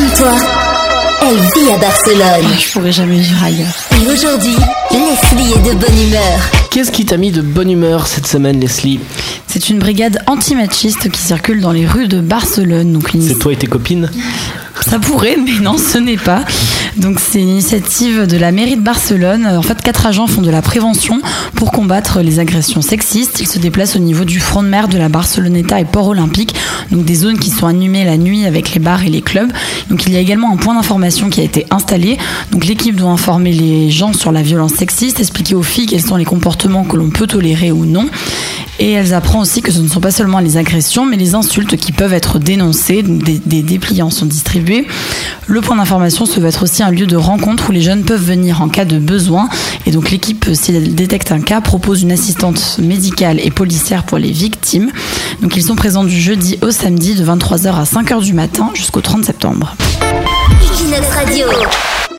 Comme toi, elle vit à Barcelone. Je pourrais jamais vivre ailleurs. Et aujourd'hui, Leslie est de bonne humeur. Qu'est-ce qui t'a mis de bonne humeur cette semaine, Leslie C'est une brigade antimachiste qui circule dans les rues de Barcelone. Donc une- C'est toi et tes copines Ça pourrait, mais non, ce n'est pas. Donc c'est une initiative de la mairie de Barcelone. En fait, quatre agents font de la prévention pour combattre les agressions sexistes. Ils se déplacent au niveau du front de mer de la Barceloneta et Port Olympique, donc des zones qui sont animées la nuit avec les bars et les clubs. Donc il y a également un point d'information qui a été installé. Donc l'équipe doit informer les gens sur la violence sexiste, expliquer aux filles quels sont les comportements que l'on peut tolérer ou non. Et elles apprennent aussi que ce ne sont pas seulement les agressions, mais les insultes qui peuvent être dénoncées. Des, dépliants sont distribués. Le point d'information se veut être aussi un lieu de rencontre où les jeunes peuvent venir en cas de besoin. Et donc l'équipe, si elle détecte un cas, propose une assistante médicale et policière pour les victimes. Donc ils sont présents du jeudi au samedi de 23h à 5h du matin jusqu'au 30 septembre.